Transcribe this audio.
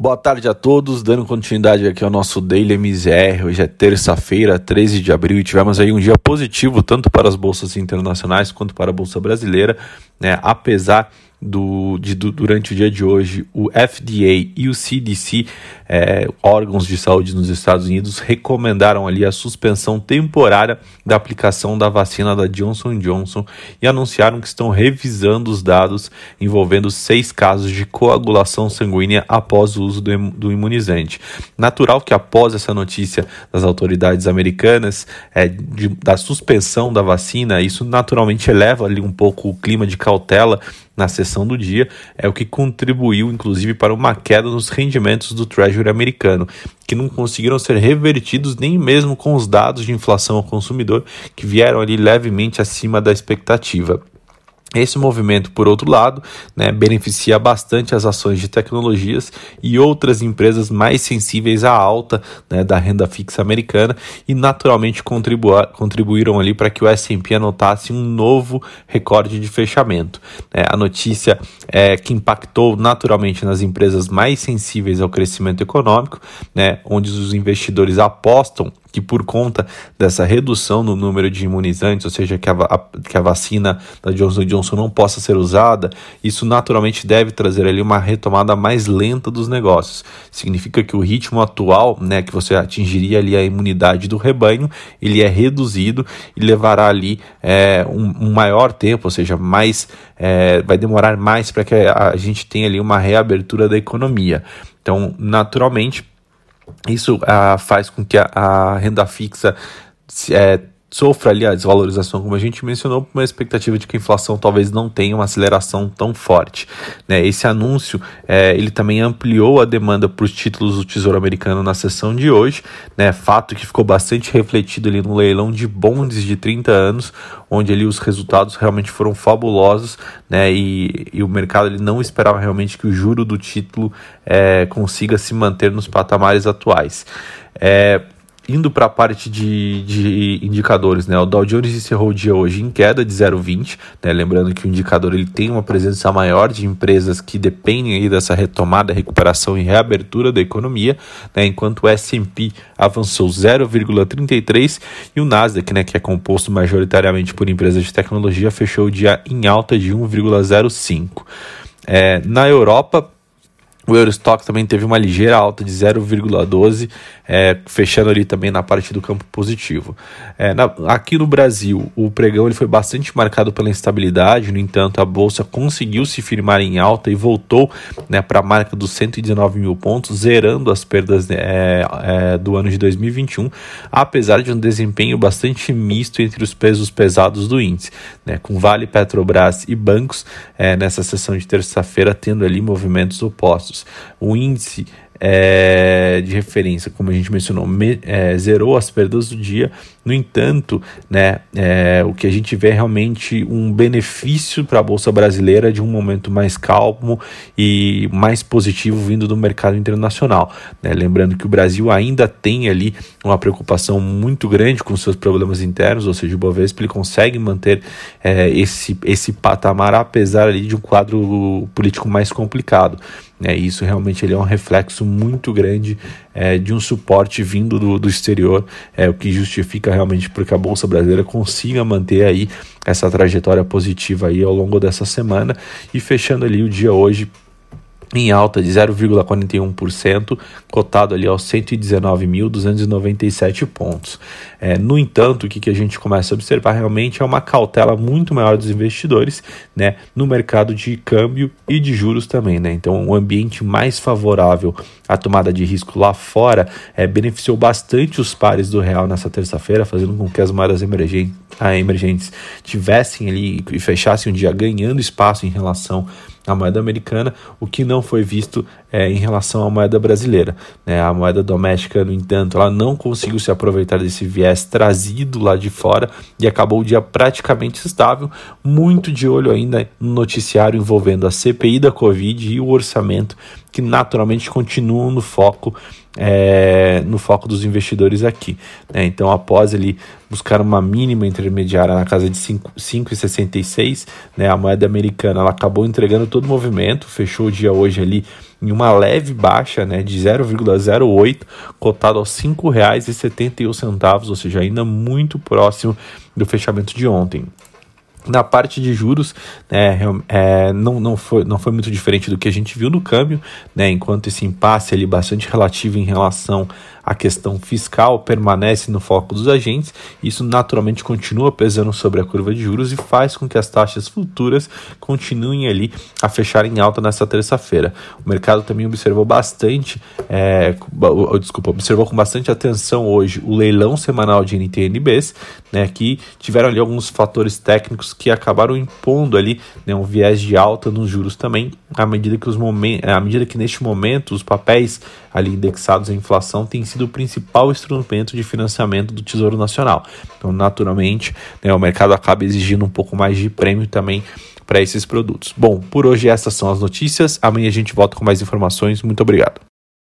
Boa tarde a todos, dando continuidade aqui ao nosso Daily MZR. Hoje é terça-feira, 13 de abril, e tivemos aí um dia positivo tanto para as bolsas internacionais quanto para a bolsa brasileira, né? Apesar do, de, do, durante o dia de hoje, o FDA e o CDC, é, órgãos de saúde nos Estados Unidos, recomendaram ali a suspensão temporária da aplicação da vacina da Johnson Johnson e anunciaram que estão revisando os dados envolvendo seis casos de coagulação sanguínea após o uso do, do imunizante. Natural que após essa notícia das autoridades americanas é, de, da suspensão da vacina, isso naturalmente eleva ali um pouco o clima de cautela na sessão do dia, é o que contribuiu inclusive para uma queda nos rendimentos do Treasury americano, que não conseguiram ser revertidos nem mesmo com os dados de inflação ao consumidor, que vieram ali levemente acima da expectativa. Esse movimento, por outro lado, né, beneficia bastante as ações de tecnologias e outras empresas mais sensíveis à alta né, da renda fixa americana e naturalmente contribuíram ali para que o S&P anotasse um novo recorde de fechamento. É, a notícia é que impactou naturalmente nas empresas mais sensíveis ao crescimento econômico, né, onde os investidores apostam que por conta dessa redução no número de imunizantes, ou seja, que a, a, que a vacina da Johnson Johnson não possa ser usada, isso naturalmente deve trazer ali uma retomada mais lenta dos negócios. Significa que o ritmo atual, né, que você atingiria ali a imunidade do rebanho, ele é reduzido e levará ali é, um, um, maior tempo, ou seja, mais é, vai demorar mais para que a, a gente tenha ali uma reabertura da economia. Então, naturalmente, isso ah, faz com que a, a renda fixa é, sofra ali a desvalorização, como a gente mencionou, por uma expectativa de que a inflação talvez não tenha uma aceleração tão forte. Né? Esse anúncio é, ele também ampliou a demanda para os títulos do Tesouro Americano na sessão de hoje, né? fato que ficou bastante refletido ali no leilão de bondes de 30 anos, onde ali os resultados realmente foram fabulosos né? e, e o mercado ele não esperava realmente que o juro do título é, consiga se manter nos patamares atuais. É, indo para a parte de, de indicadores, né? O Dow Jones encerrou o dia hoje em queda de 0,20, né? Lembrando que o indicador ele tem uma presença maior de empresas que dependem aí dessa retomada, recuperação e reabertura da economia, né? Enquanto o S&P avançou 0,33 e o Nasdaq, né, que é composto majoritariamente por empresas de tecnologia, fechou o dia em alta de 1,05. É, na Europa, o Eurostock também teve uma ligeira alta de 0,12, é, fechando ali também na parte do campo positivo. É, na, aqui no Brasil, o pregão ele foi bastante marcado pela instabilidade, no entanto, a bolsa conseguiu se firmar em alta e voltou né, para a marca dos 119 mil pontos, zerando as perdas é, é, do ano de 2021, apesar de um desempenho bastante misto entre os pesos pesados do índice, né, com Vale, Petrobras e bancos é, nessa sessão de terça-feira tendo ali movimentos opostos. O índice é, de referência, como a gente mencionou, me, é, zerou as perdas do dia. No entanto, né, é, o que a gente vê é realmente um benefício para a Bolsa Brasileira de um momento mais calmo e mais positivo vindo do mercado internacional. Né? Lembrando que o Brasil ainda tem ali uma preocupação muito grande com seus problemas internos, ou seja, o Bovespa ele consegue manter é, esse, esse patamar apesar ali de um quadro político mais complicado. Né? Isso realmente ele é um reflexo muito grande é, de um suporte vindo do, do exterior, é, o que justifica realmente porque a Bolsa Brasileira consiga manter aí essa trajetória positiva aí ao longo dessa semana. E fechando ali o dia hoje em alta de 0,41%, cotado ali aos 119.297 pontos. É, no entanto, o que, que a gente começa a observar realmente é uma cautela muito maior dos investidores né, no mercado de câmbio e de juros também. Né? Então, o um ambiente mais favorável à tomada de risco lá fora é, beneficiou bastante os pares do real nessa terça-feira, fazendo com que as moedas emergentes, ah, emergentes tivessem ali e fechassem o dia ganhando espaço em relação a moeda americana, o que não foi visto é, em relação à moeda brasileira. Né? A moeda doméstica, no entanto, ela não conseguiu se aproveitar desse viés trazido lá de fora e acabou o dia praticamente estável, muito de olho ainda no noticiário envolvendo a CPI da Covid e o orçamento, que naturalmente continuam no foco é, no foco dos investidores aqui. Né? Então, após ele buscar uma mínima intermediária na casa de 5,66, né? a moeda americana ela acabou entregando todo o movimento, fechou o dia hoje ali em uma leve baixa né, de 0,08, cotado aos R$ 5,71, ou seja, ainda muito próximo do fechamento de ontem. Na parte de juros, né, é, não, não, foi, não foi muito diferente do que a gente viu no câmbio, né, enquanto esse impasse ali bastante relativo em relação à questão fiscal permanece no foco dos agentes, isso naturalmente continua pesando sobre a curva de juros e faz com que as taxas futuras continuem ali a fechar em alta nessa terça-feira. O mercado também observou bastante, é, desculpa, observou com bastante atenção hoje o leilão semanal de NTNBs, né, que tiveram ali alguns fatores técnicos que acabaram impondo ali né, um viés de alta nos juros também, à medida que, os momentos, à medida que neste momento os papéis ali indexados à inflação têm sido o principal instrumento de financiamento do Tesouro Nacional. Então, naturalmente, né, o mercado acaba exigindo um pouco mais de prêmio também para esses produtos. Bom, por hoje essas são as notícias. Amanhã a gente volta com mais informações. Muito obrigado.